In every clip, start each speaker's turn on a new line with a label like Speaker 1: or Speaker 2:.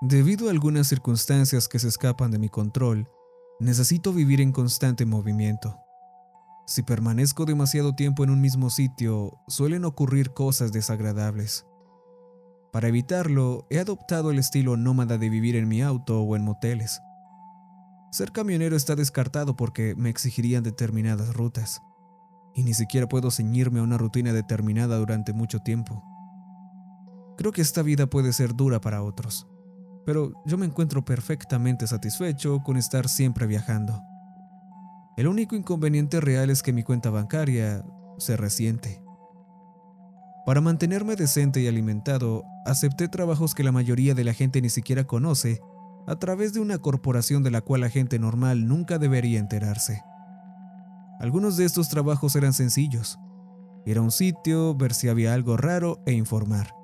Speaker 1: Debido a algunas circunstancias que se escapan de mi control, necesito vivir en constante movimiento. Si permanezco demasiado tiempo en un mismo sitio, suelen ocurrir cosas desagradables. Para evitarlo, he adoptado el estilo nómada de vivir en mi auto o en moteles. Ser camionero está descartado porque me exigirían determinadas rutas, y ni siquiera puedo ceñirme a una rutina determinada durante mucho tiempo. Creo que esta vida puede ser dura para otros, pero yo me encuentro perfectamente satisfecho con estar siempre viajando. El único inconveniente real es que mi cuenta bancaria se resiente. Para mantenerme decente y alimentado, acepté trabajos que la mayoría de la gente ni siquiera conoce a través de una corporación de la cual la gente normal nunca debería enterarse. Algunos de estos trabajos eran sencillos. Ir a un sitio, ver si había algo raro e informar.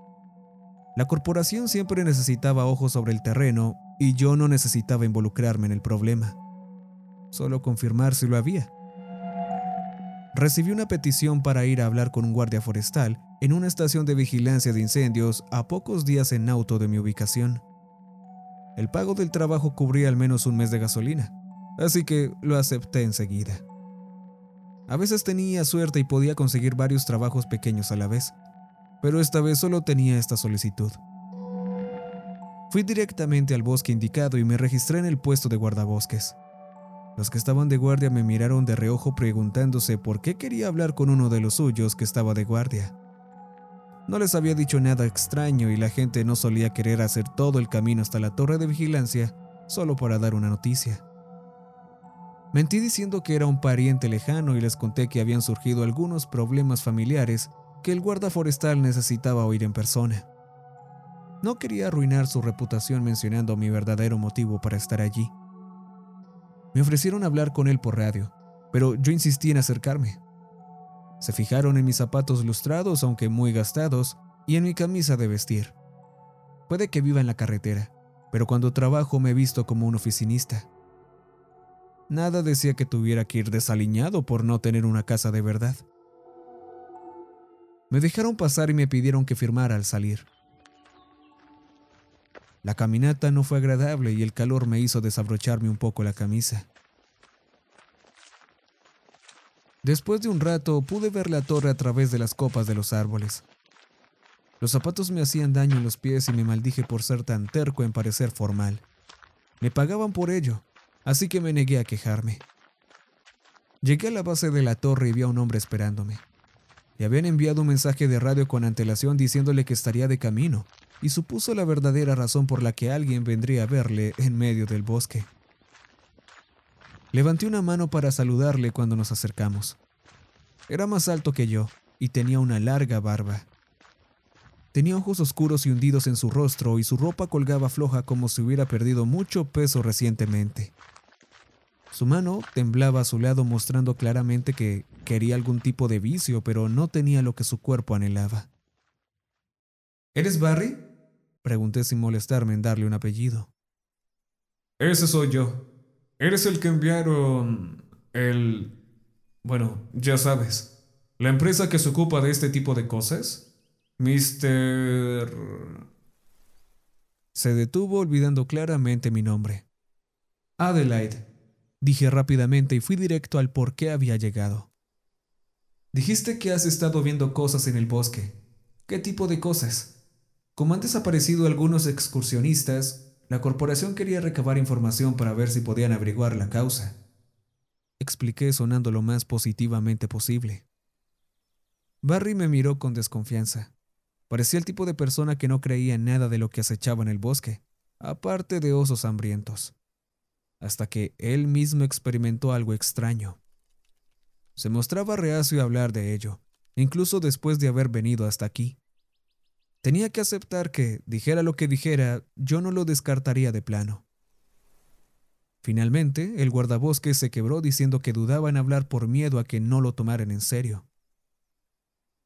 Speaker 1: La corporación siempre necesitaba ojos sobre el terreno y yo no necesitaba involucrarme en el problema solo confirmar si lo había. Recibí una petición para ir a hablar con un guardia forestal en una estación de vigilancia de incendios a pocos días en auto de mi ubicación. El pago del trabajo cubría al menos un mes de gasolina, así que lo acepté enseguida. A veces tenía suerte y podía conseguir varios trabajos pequeños a la vez, pero esta vez solo tenía esta solicitud. Fui directamente al bosque indicado y me registré en el puesto de guardabosques. Los que estaban de guardia me miraron de reojo preguntándose por qué quería hablar con uno de los suyos que estaba de guardia. No les había dicho nada extraño y la gente no solía querer hacer todo el camino hasta la torre de vigilancia solo para dar una noticia. Mentí diciendo que era un pariente lejano y les conté que habían surgido algunos problemas familiares que el guarda forestal necesitaba oír en persona. No quería arruinar su reputación mencionando mi verdadero motivo para estar allí. Me ofrecieron hablar con él por radio, pero yo insistí en acercarme. Se fijaron en mis zapatos lustrados, aunque muy gastados, y en mi camisa de vestir. Puede que viva en la carretera, pero cuando trabajo me he visto como un oficinista. Nada decía que tuviera que ir desaliñado por no tener una casa de verdad. Me dejaron pasar y me pidieron que firmara al salir. La caminata no fue agradable y el calor me hizo desabrocharme un poco la camisa. Después de un rato pude ver la torre a través de las copas de los árboles. Los zapatos me hacían daño en los pies y me maldije por ser tan terco en parecer formal. Me pagaban por ello, así que me negué a quejarme. Llegué a la base de la torre y vi a un hombre esperándome. Le habían enviado un mensaje de radio con antelación diciéndole que estaría de camino, y supuso la verdadera razón por la que alguien vendría a verle en medio del bosque. Levanté una mano para saludarle cuando nos acercamos. Era más alto que yo y tenía una larga barba. Tenía ojos oscuros y hundidos en su rostro y su ropa colgaba floja como si hubiera perdido mucho peso recientemente. Su mano temblaba a su lado mostrando claramente que quería algún tipo de vicio, pero no tenía lo que su cuerpo anhelaba. ¿Eres Barry? Pregunté sin molestarme en darle un apellido.
Speaker 2: Ese soy yo. Eres el que enviaron el... Bueno, ya sabes. La empresa que se ocupa de este tipo de cosas. Mr...
Speaker 1: Se detuvo olvidando claramente mi nombre. Adelaide, dije rápidamente y fui directo al por qué había llegado. Dijiste que has estado viendo cosas en el bosque. ¿Qué tipo de cosas? Como han desaparecido algunos excursionistas, la corporación quería recabar información para ver si podían averiguar la causa. Expliqué sonando lo más positivamente posible. Barry me miró con desconfianza. Parecía el tipo de persona que no creía nada de lo que acechaba en el bosque, aparte de osos hambrientos. Hasta que él mismo experimentó algo extraño. Se mostraba reacio a hablar de ello, incluso después de haber venido hasta aquí. Tenía que aceptar que, dijera lo que dijera, yo no lo descartaría de plano. Finalmente, el guardabosques se quebró diciendo que dudaba en hablar por miedo a que no lo tomaran en serio.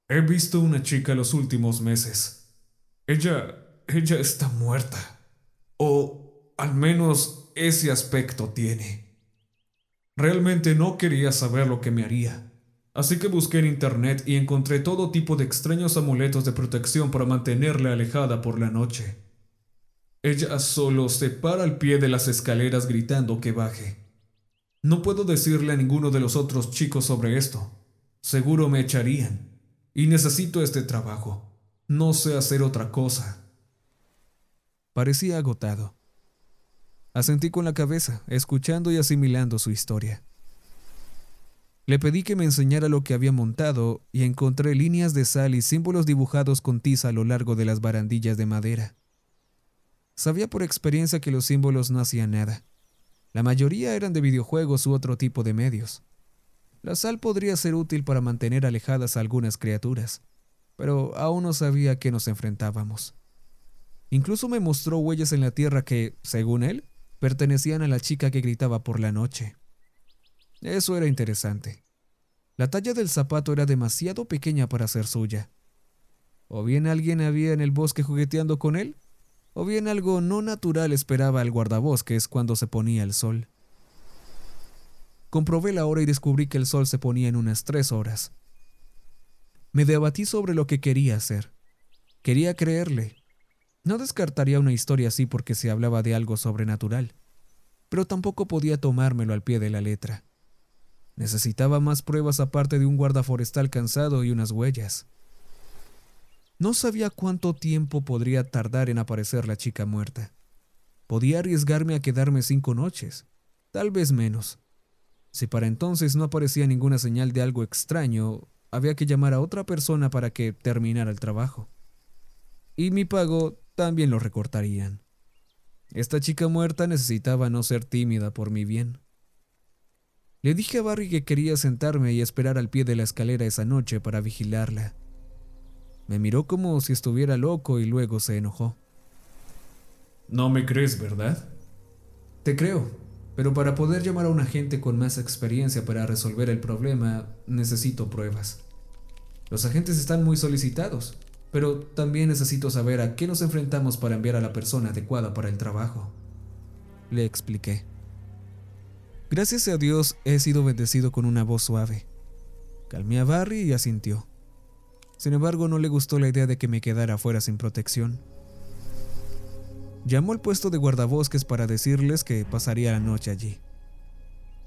Speaker 2: He visto una chica los últimos meses. Ella... ella está muerta. O al menos ese aspecto tiene. Realmente no quería saber lo que me haría. Así que busqué en internet y encontré todo tipo de extraños amuletos de protección para mantenerla alejada por la noche. Ella solo se para al pie de las escaleras gritando que baje. No puedo decirle a ninguno de los otros chicos sobre esto. Seguro me echarían. Y necesito este trabajo. No sé hacer otra cosa.
Speaker 1: Parecía agotado. Asentí con la cabeza, escuchando y asimilando su historia. Le pedí que me enseñara lo que había montado y encontré líneas de sal y símbolos dibujados con tiza a lo largo de las barandillas de madera. Sabía por experiencia que los símbolos no hacían nada. La mayoría eran de videojuegos u otro tipo de medios. La sal podría ser útil para mantener alejadas a algunas criaturas, pero aún no sabía a qué nos enfrentábamos. Incluso me mostró huellas en la tierra que, según él, pertenecían a la chica que gritaba por la noche. Eso era interesante. La talla del zapato era demasiado pequeña para ser suya. O bien alguien había en el bosque jugueteando con él, o bien algo no natural esperaba al guardabosques cuando se ponía el sol. Comprobé la hora y descubrí que el sol se ponía en unas tres horas. Me debatí sobre lo que quería hacer. Quería creerle. No descartaría una historia así porque se hablaba de algo sobrenatural, pero tampoco podía tomármelo al pie de la letra. Necesitaba más pruebas aparte de un guarda forestal cansado y unas huellas. No sabía cuánto tiempo podría tardar en aparecer la chica muerta. Podía arriesgarme a quedarme cinco noches, tal vez menos. Si para entonces no aparecía ninguna señal de algo extraño, había que llamar a otra persona para que terminara el trabajo. Y mi pago también lo recortarían. Esta chica muerta necesitaba no ser tímida por mi bien. Le dije a Barry que quería sentarme y esperar al pie de la escalera esa noche para vigilarla. Me miró como si estuviera loco y luego se enojó.
Speaker 2: No me crees, ¿verdad?
Speaker 1: Te creo, pero para poder llamar a un agente con más experiencia para resolver el problema, necesito pruebas. Los agentes están muy solicitados, pero también necesito saber a qué nos enfrentamos para enviar a la persona adecuada para el trabajo. Le expliqué. Gracias a Dios he sido bendecido con una voz suave. Calmé a Barry y asintió. Sin embargo, no le gustó la idea de que me quedara afuera sin protección. Llamó al puesto de guardabosques para decirles que pasaría la noche allí.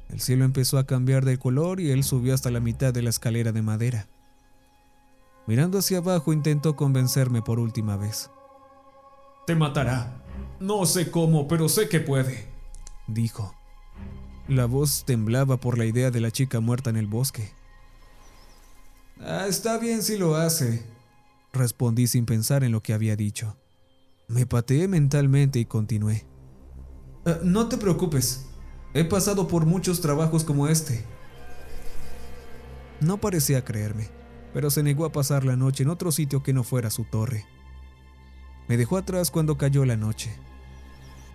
Speaker 1: El cielo empezó a cambiar de color y él subió hasta la mitad de la escalera de madera. Mirando hacia abajo intentó convencerme por última vez.
Speaker 2: Te matará. No sé cómo, pero sé que puede,
Speaker 1: dijo. La voz temblaba por la idea de la chica muerta en el bosque.
Speaker 2: Ah, está bien si lo hace,
Speaker 1: respondí sin pensar en lo que había dicho. Me pateé mentalmente y continué.
Speaker 2: Ah, no te preocupes, he pasado por muchos trabajos como este.
Speaker 1: No parecía creerme, pero se negó a pasar la noche en otro sitio que no fuera su torre. Me dejó atrás cuando cayó la noche.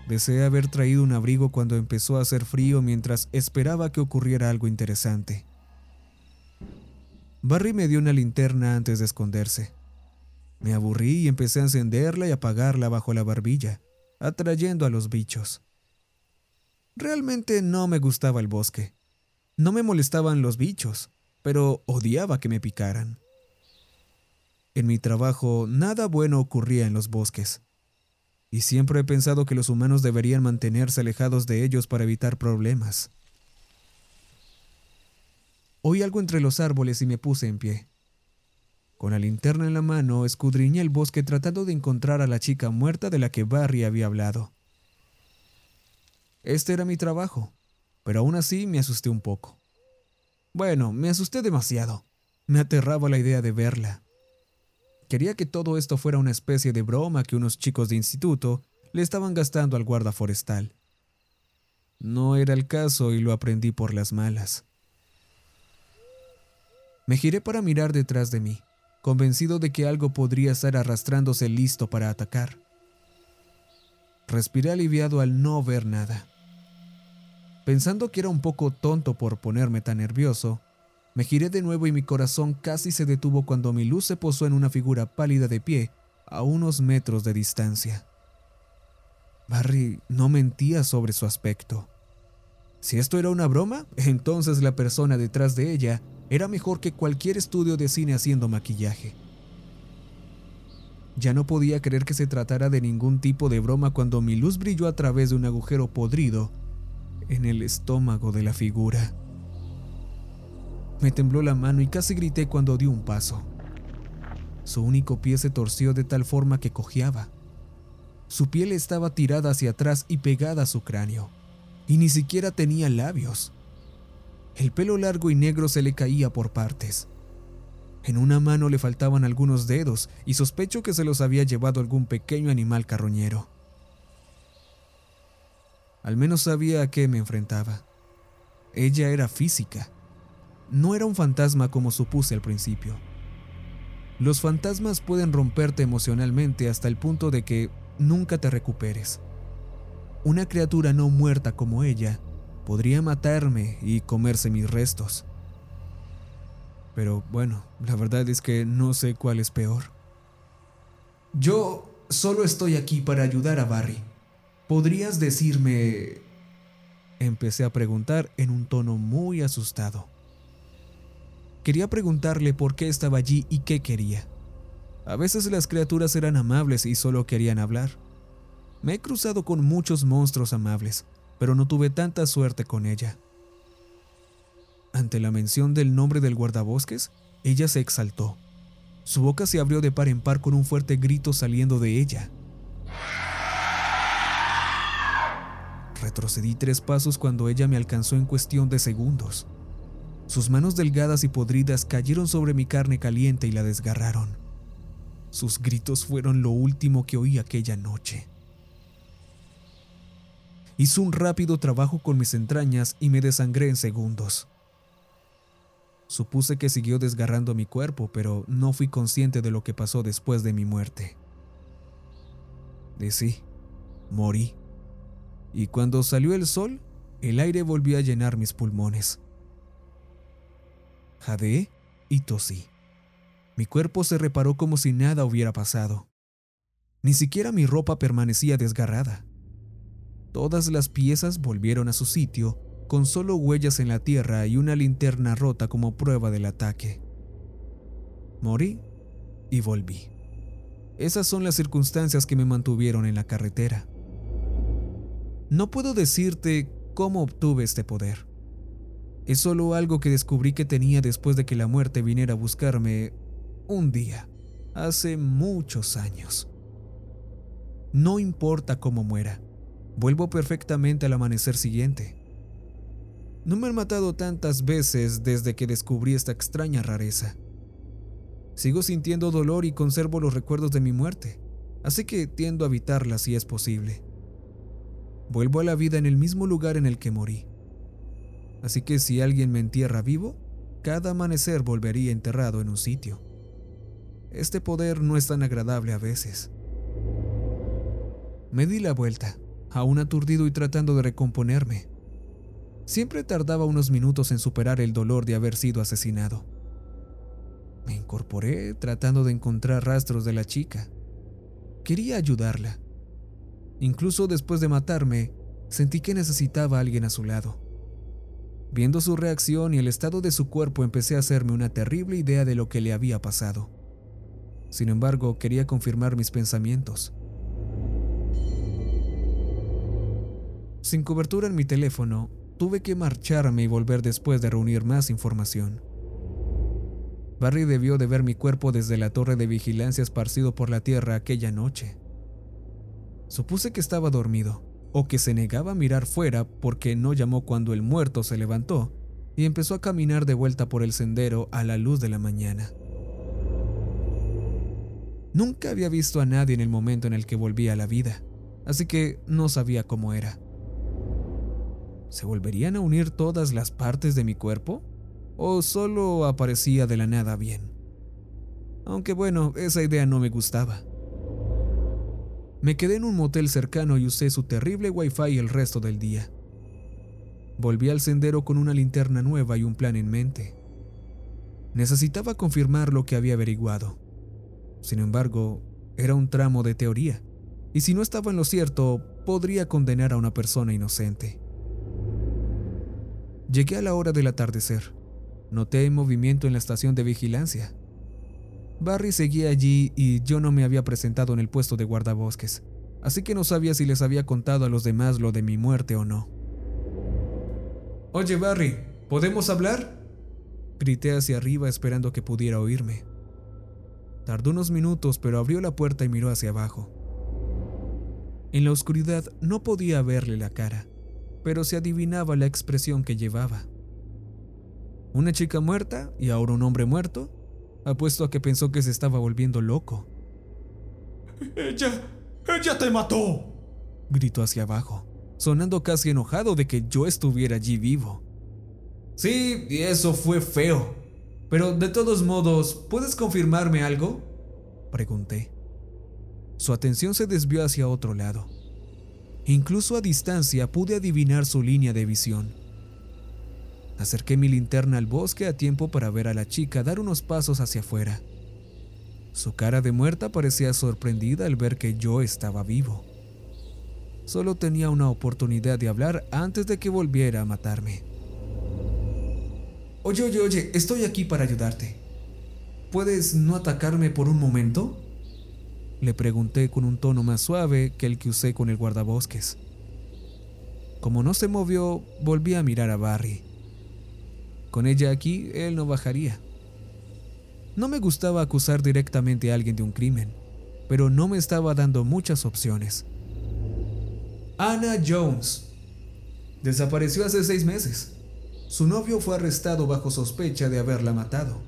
Speaker 1: Deseé haber traído un abrigo cuando empezó a hacer frío mientras esperaba que ocurriera algo interesante. Barry me dio una linterna antes de esconderse. Me aburrí y empecé a encenderla y apagarla bajo la barbilla, atrayendo a los bichos. Realmente no me gustaba el bosque. No me molestaban los bichos, pero odiaba que me picaran. En mi trabajo nada bueno ocurría en los bosques y siempre he pensado que los humanos deberían mantenerse alejados de ellos para evitar problemas. Oí algo entre los árboles y me puse en pie. Con la linterna en la mano, escudriñé el bosque tratando de encontrar a la chica muerta de la que Barry había hablado. Este era mi trabajo, pero aún así me asusté un poco. Bueno, me asusté demasiado. Me aterraba la idea de verla. Quería que todo esto fuera una especie de broma que unos chicos de instituto le estaban gastando al guarda forestal. No era el caso y lo aprendí por las malas. Me giré para mirar detrás de mí, convencido de que algo podría estar arrastrándose listo para atacar. Respiré aliviado al no ver nada. Pensando que era un poco tonto por ponerme tan nervioso, me giré de nuevo y mi corazón casi se detuvo cuando mi luz se posó en una figura pálida de pie a unos metros de distancia. Barry no mentía sobre su aspecto. Si esto era una broma, entonces la persona detrás de ella era mejor que cualquier estudio de cine haciendo maquillaje. Ya no podía creer que se tratara de ningún tipo de broma cuando mi luz brilló a través de un agujero podrido en el estómago de la figura. Me tembló la mano y casi grité cuando dio un paso. Su único pie se torció de tal forma que cojeaba. Su piel estaba tirada hacia atrás y pegada a su cráneo, y ni siquiera tenía labios. El pelo largo y negro se le caía por partes. En una mano le faltaban algunos dedos y sospecho que se los había llevado algún pequeño animal carroñero. Al menos sabía a qué me enfrentaba. Ella era física. No era un fantasma como supuse al principio. Los fantasmas pueden romperte emocionalmente hasta el punto de que nunca te recuperes. Una criatura no muerta como ella podría matarme y comerse mis restos. Pero bueno, la verdad es que no sé cuál es peor. Yo solo estoy aquí para ayudar a Barry. ¿Podrías decirme... Empecé a preguntar en un tono muy asustado. Quería preguntarle por qué estaba allí y qué quería. A veces las criaturas eran amables y solo querían hablar. Me he cruzado con muchos monstruos amables, pero no tuve tanta suerte con ella. Ante la mención del nombre del guardabosques, ella se exaltó. Su boca se abrió de par en par con un fuerte grito saliendo de ella. Retrocedí tres pasos cuando ella me alcanzó en cuestión de segundos. Sus manos delgadas y podridas cayeron sobre mi carne caliente y la desgarraron. Sus gritos fueron lo último que oí aquella noche. Hizo un rápido trabajo con mis entrañas y me desangré en segundos. Supuse que siguió desgarrando mi cuerpo, pero no fui consciente de lo que pasó después de mi muerte. De sí, morí. Y cuando salió el sol, el aire volvió a llenar mis pulmones. Jadeé y tosí. Mi cuerpo se reparó como si nada hubiera pasado. Ni siquiera mi ropa permanecía desgarrada. Todas las piezas volvieron a su sitio con solo huellas en la tierra y una linterna rota como prueba del ataque. Morí y volví. Esas son las circunstancias que me mantuvieron en la carretera. No puedo decirte cómo obtuve este poder. Es solo algo que descubrí que tenía después de que la muerte viniera a buscarme un día, hace muchos años. No importa cómo muera, vuelvo perfectamente al amanecer siguiente. No me han matado tantas veces desde que descubrí esta extraña rareza. Sigo sintiendo dolor y conservo los recuerdos de mi muerte, así que tiendo a evitarla si es posible. Vuelvo a la vida en el mismo lugar en el que morí. Así que si alguien me entierra vivo, cada amanecer volvería enterrado en un sitio. Este poder no es tan agradable a veces. Me di la vuelta, aún aturdido y tratando de recomponerme. Siempre tardaba unos minutos en superar el dolor de haber sido asesinado. Me incorporé tratando de encontrar rastros de la chica. Quería ayudarla. Incluso después de matarme, sentí que necesitaba a alguien a su lado. Viendo su reacción y el estado de su cuerpo, empecé a hacerme una terrible idea de lo que le había pasado. Sin embargo, quería confirmar mis pensamientos. Sin cobertura en mi teléfono, Tuve que marcharme y volver después de reunir más información. Barry debió de ver mi cuerpo desde la torre de vigilancia esparcido por la tierra aquella noche. Supuse que estaba dormido, o que se negaba a mirar fuera porque no llamó cuando el muerto se levantó y empezó a caminar de vuelta por el sendero a la luz de la mañana. Nunca había visto a nadie en el momento en el que volvía a la vida, así que no sabía cómo era. ¿Se volverían a unir todas las partes de mi cuerpo? ¿O solo aparecía de la nada bien? Aunque bueno, esa idea no me gustaba. Me quedé en un motel cercano y usé su terrible wifi el resto del día. Volví al sendero con una linterna nueva y un plan en mente. Necesitaba confirmar lo que había averiguado. Sin embargo, era un tramo de teoría, y si no estaba en lo cierto, podría condenar a una persona inocente. Llegué a la hora del atardecer. Noté movimiento en la estación de vigilancia. Barry seguía allí y yo no me había presentado en el puesto de guardabosques, así que no sabía si les había contado a los demás lo de mi muerte o no.
Speaker 2: Oye, Barry, ¿podemos hablar?
Speaker 1: Grité hacia arriba esperando que pudiera oírme. Tardó unos minutos, pero abrió la puerta y miró hacia abajo. En la oscuridad no podía verle la cara, pero se adivinaba la expresión que llevaba. ¿Una chica muerta y ahora un hombre muerto? Apuesto a que pensó que se estaba volviendo loco.
Speaker 2: ¡Ella! ¡Ella te mató!
Speaker 1: gritó hacia abajo, sonando casi enojado de que yo estuviera allí vivo.
Speaker 2: Sí, y eso fue feo. Pero de todos modos, ¿puedes confirmarme algo?
Speaker 1: Pregunté. Su atención se desvió hacia otro lado. Incluso a distancia pude adivinar su línea de visión. Acerqué mi linterna al bosque a tiempo para ver a la chica dar unos pasos hacia afuera. Su cara de muerta parecía sorprendida al ver que yo estaba vivo. Solo tenía una oportunidad de hablar antes de que volviera a matarme.
Speaker 2: Oye, oye, oye, estoy aquí para ayudarte. ¿Puedes no atacarme por un momento?
Speaker 1: Le pregunté con un tono más suave que el que usé con el guardabosques. Como no se movió, volví a mirar a Barry. Con ella aquí, él no bajaría. No me gustaba acusar directamente a alguien de un crimen, pero no me estaba dando muchas opciones.
Speaker 2: Anna Jones. Desapareció hace seis meses. Su novio fue arrestado bajo sospecha de haberla matado.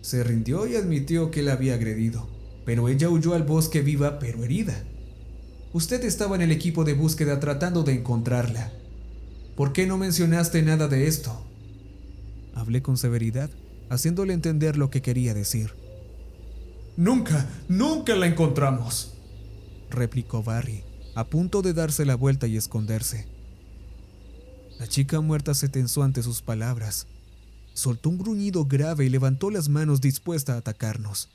Speaker 2: Se rindió y admitió que la había agredido, pero ella huyó al bosque viva pero herida. Usted estaba en el equipo de búsqueda tratando de encontrarla. ¿Por qué no mencionaste nada de esto?
Speaker 1: Hablé con severidad, haciéndole entender lo que quería decir.
Speaker 2: Nunca, nunca la encontramos,
Speaker 1: replicó Barry, a punto de darse la vuelta y esconderse. La chica muerta se tensó ante sus palabras. Soltó un gruñido grave y levantó las manos dispuesta a atacarnos.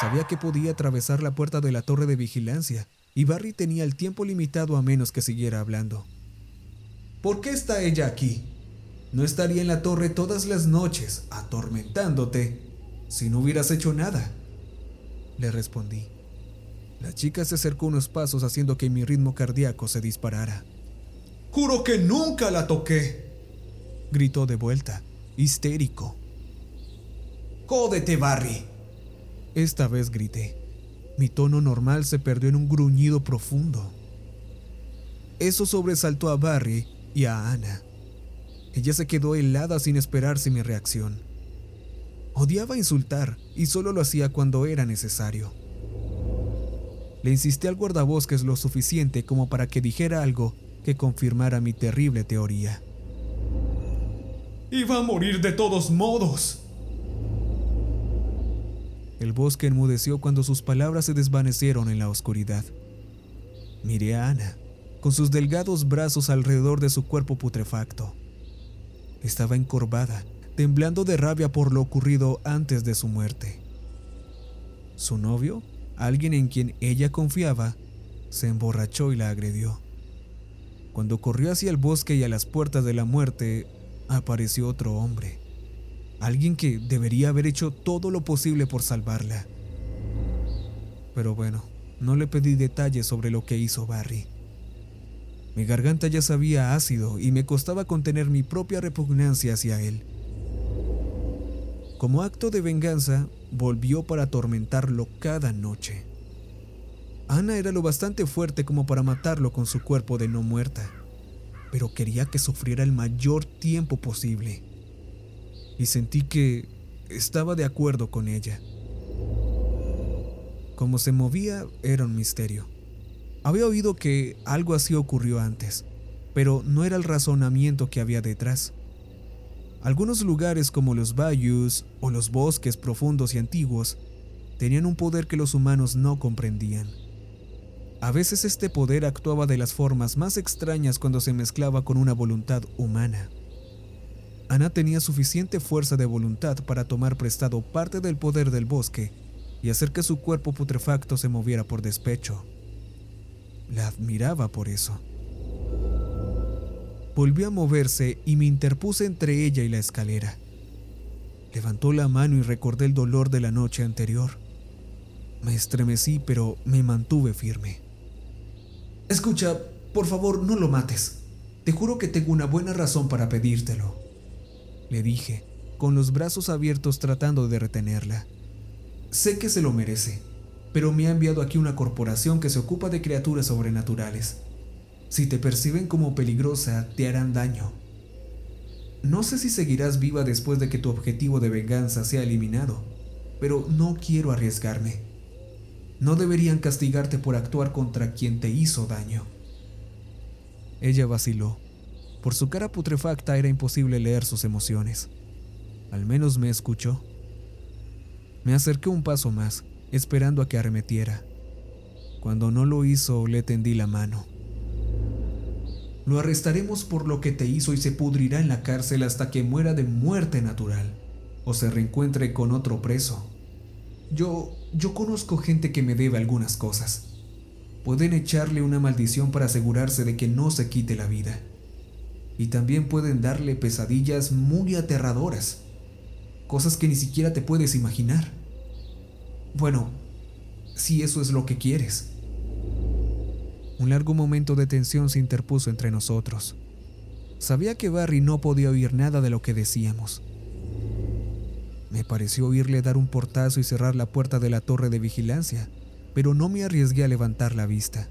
Speaker 1: Sabía que podía atravesar la puerta de la torre de vigilancia, y Barry tenía el tiempo limitado a menos que siguiera hablando.
Speaker 2: ¿Por qué está ella aquí? No estaría en la torre todas las noches, atormentándote, si no hubieras hecho nada.
Speaker 1: Le respondí. La chica se acercó unos pasos haciendo que mi ritmo cardíaco se disparara.
Speaker 2: Juro que nunca la toqué.
Speaker 1: Gritó de vuelta, histérico.
Speaker 2: Jódete, Barry.
Speaker 1: Esta vez grité. Mi tono normal se perdió en un gruñido profundo. Eso sobresaltó a Barry y a Ana. Ella se quedó helada sin esperarse mi reacción. Odiaba insultar y solo lo hacía cuando era necesario. Le insistí al guardabosques lo suficiente como para que dijera algo que confirmara mi terrible teoría.
Speaker 2: Iba a morir de todos modos.
Speaker 1: El bosque enmudeció cuando sus palabras se desvanecieron en la oscuridad. Miré a Ana con sus delgados brazos alrededor de su cuerpo putrefacto. Estaba encorvada, temblando de rabia por lo ocurrido antes de su muerte. Su novio, alguien en quien ella confiaba, se emborrachó y la agredió. Cuando corrió hacia el bosque y a las puertas de la muerte, apareció otro hombre, alguien que debería haber hecho todo lo posible por salvarla. Pero bueno, no le pedí detalles sobre lo que hizo Barry. Mi garganta ya sabía ácido y me costaba contener mi propia repugnancia hacia él. Como acto de venganza, volvió para atormentarlo cada noche. Ana era lo bastante fuerte como para matarlo con su cuerpo de no muerta, pero quería que sufriera el mayor tiempo posible. Y sentí que estaba de acuerdo con ella. Como se movía era un misterio. Había oído que algo así ocurrió antes, pero no era el razonamiento que había detrás. Algunos lugares como los bayous o los bosques profundos y antiguos tenían un poder que los humanos no comprendían. A veces este poder actuaba de las formas más extrañas cuando se mezclaba con una voluntad humana. Ana tenía suficiente fuerza de voluntad para tomar prestado parte del poder del bosque y hacer que su cuerpo putrefacto se moviera por despecho. La admiraba por eso. Volvió a moverse y me interpuse entre ella y la escalera. Levantó la mano y recordé el dolor de la noche anterior. Me estremecí, pero me mantuve firme.
Speaker 2: Escucha, por favor, no lo mates. Te juro que tengo una buena razón para pedírtelo.
Speaker 1: Le dije, con los brazos abiertos tratando de retenerla.
Speaker 2: Sé que se lo merece, pero me ha enviado aquí una corporación que se ocupa de criaturas sobrenaturales. Si te perciben como peligrosa, te harán daño. No sé si seguirás viva después de que tu objetivo de venganza sea eliminado, pero no quiero arriesgarme. No deberían castigarte por actuar contra quien te hizo daño.
Speaker 1: Ella vaciló. Por su cara putrefacta era imposible leer sus emociones. Al menos me escuchó. Me acerqué un paso más, esperando a que arremetiera. Cuando no lo hizo, le tendí la mano.
Speaker 2: Lo arrestaremos por lo que te hizo y se pudrirá en la cárcel hasta que muera de muerte natural o se reencuentre con otro preso. Yo, yo conozco gente que me debe algunas cosas. Pueden echarle una maldición para asegurarse de que no se quite la vida. Y también pueden darle pesadillas muy aterradoras. Cosas que ni siquiera te puedes imaginar. Bueno, si eso es lo que quieres.
Speaker 1: Un largo momento de tensión se interpuso entre nosotros. Sabía que Barry no podía oír nada de lo que decíamos. Me pareció oírle dar un portazo y cerrar la puerta de la torre de vigilancia, pero no me arriesgué a levantar la vista.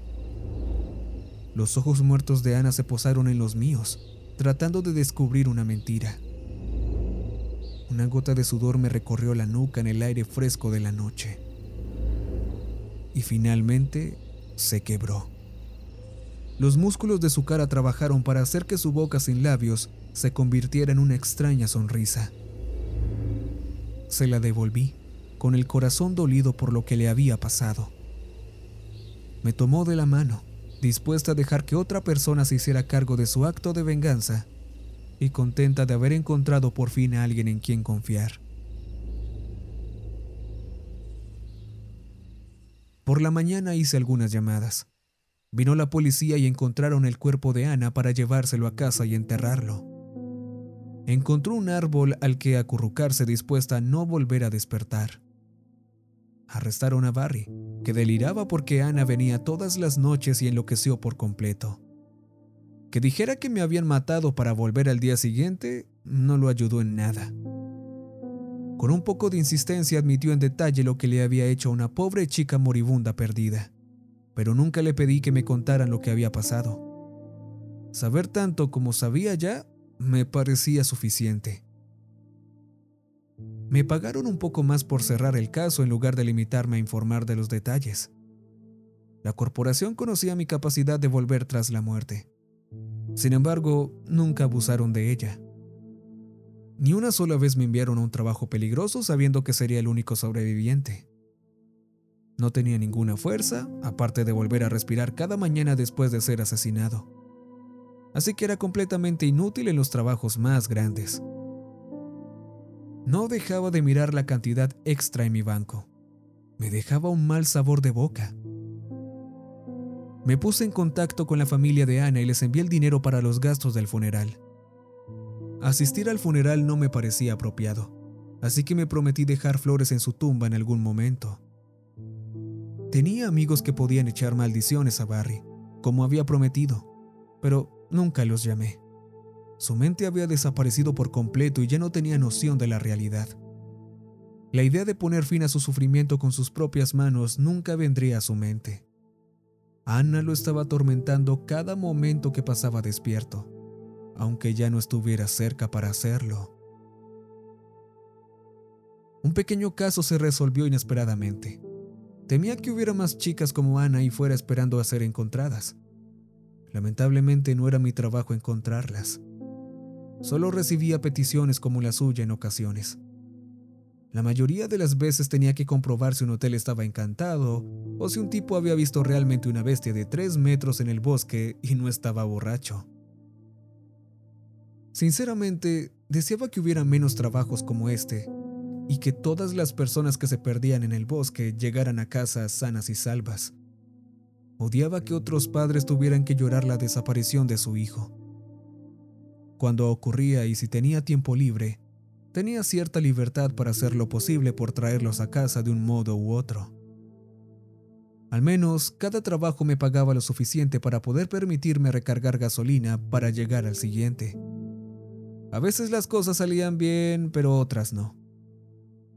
Speaker 1: Los ojos muertos de Ana se posaron en los míos, tratando de descubrir una mentira. Una gota de sudor me recorrió la nuca en el aire fresco de la noche. Y finalmente se quebró. Los músculos de su cara trabajaron para hacer que su boca sin labios se convirtiera en una extraña sonrisa. Se la devolví, con el corazón dolido por lo que le había pasado. Me tomó de la mano, dispuesta a dejar que otra persona se hiciera cargo de su acto de venganza y contenta de haber encontrado por fin a alguien en quien confiar. Por la mañana hice algunas llamadas. Vino la policía y encontraron el cuerpo de Ana para llevárselo a casa y enterrarlo. Encontró un árbol al que acurrucarse dispuesta a no volver a despertar. Arrestaron a Barry, que deliraba porque Ana venía todas las noches y enloqueció por completo. Que dijera que me habían matado para volver al día siguiente no lo ayudó en nada. Con un poco de insistencia admitió en detalle lo que le había hecho a una pobre chica moribunda perdida pero nunca le pedí que me contaran lo que había pasado. Saber tanto como sabía ya me parecía suficiente. Me pagaron un poco más por cerrar el caso en lugar de limitarme a informar de los detalles. La corporación conocía mi capacidad de volver tras la muerte. Sin embargo, nunca abusaron de ella. Ni una sola vez me enviaron a un trabajo peligroso sabiendo que sería el único sobreviviente. No tenía ninguna fuerza, aparte de volver a respirar cada mañana después de ser asesinado. Así que era completamente inútil en los trabajos más grandes. No dejaba de mirar la cantidad extra en mi banco. Me dejaba un mal sabor de boca. Me puse en contacto con la familia de Ana y les envié el dinero para los gastos del funeral. Asistir al funeral no me parecía apropiado, así que me prometí dejar flores en su tumba en algún momento. Tenía amigos que podían echar maldiciones a Barry, como había prometido, pero nunca los llamé. Su mente había desaparecido por completo y ya no tenía noción de la realidad. La idea de poner fin a su sufrimiento con sus propias manos nunca vendría a su mente. Ana lo estaba atormentando cada momento que pasaba despierto, aunque ya no estuviera cerca para hacerlo. Un pequeño caso se resolvió inesperadamente. Temía que hubiera más chicas como Ana y fuera esperando a ser encontradas. Lamentablemente no era mi trabajo encontrarlas. Solo recibía peticiones como la suya en ocasiones. La mayoría de las veces tenía que comprobar si un hotel estaba encantado o si un tipo había visto realmente una bestia de tres metros en el bosque y no estaba borracho. Sinceramente, deseaba que hubiera menos trabajos como este y que todas las personas que se perdían en el bosque llegaran a casa sanas y salvas. Odiaba que otros padres tuvieran que llorar la desaparición de su hijo. Cuando ocurría y si tenía tiempo libre, tenía cierta libertad para hacer lo posible por traerlos a casa de un modo u otro. Al menos cada trabajo me pagaba lo suficiente para poder permitirme recargar gasolina para llegar al siguiente. A veces las cosas salían bien, pero otras no.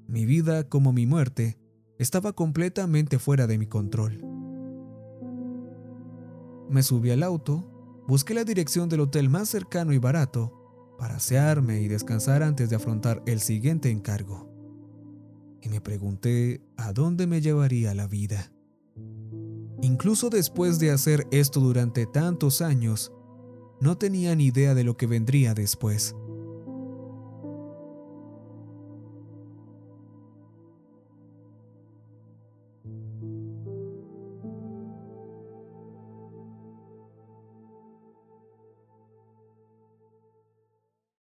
Speaker 1: Mi vida, como mi muerte, estaba completamente fuera de mi control. Me subí al auto, busqué la dirección del hotel más cercano y barato para asearme y descansar antes de afrontar el siguiente encargo. Y me pregunté a dónde me llevaría la vida. Incluso después de hacer esto durante tantos años, no tenía ni idea de lo que vendría después.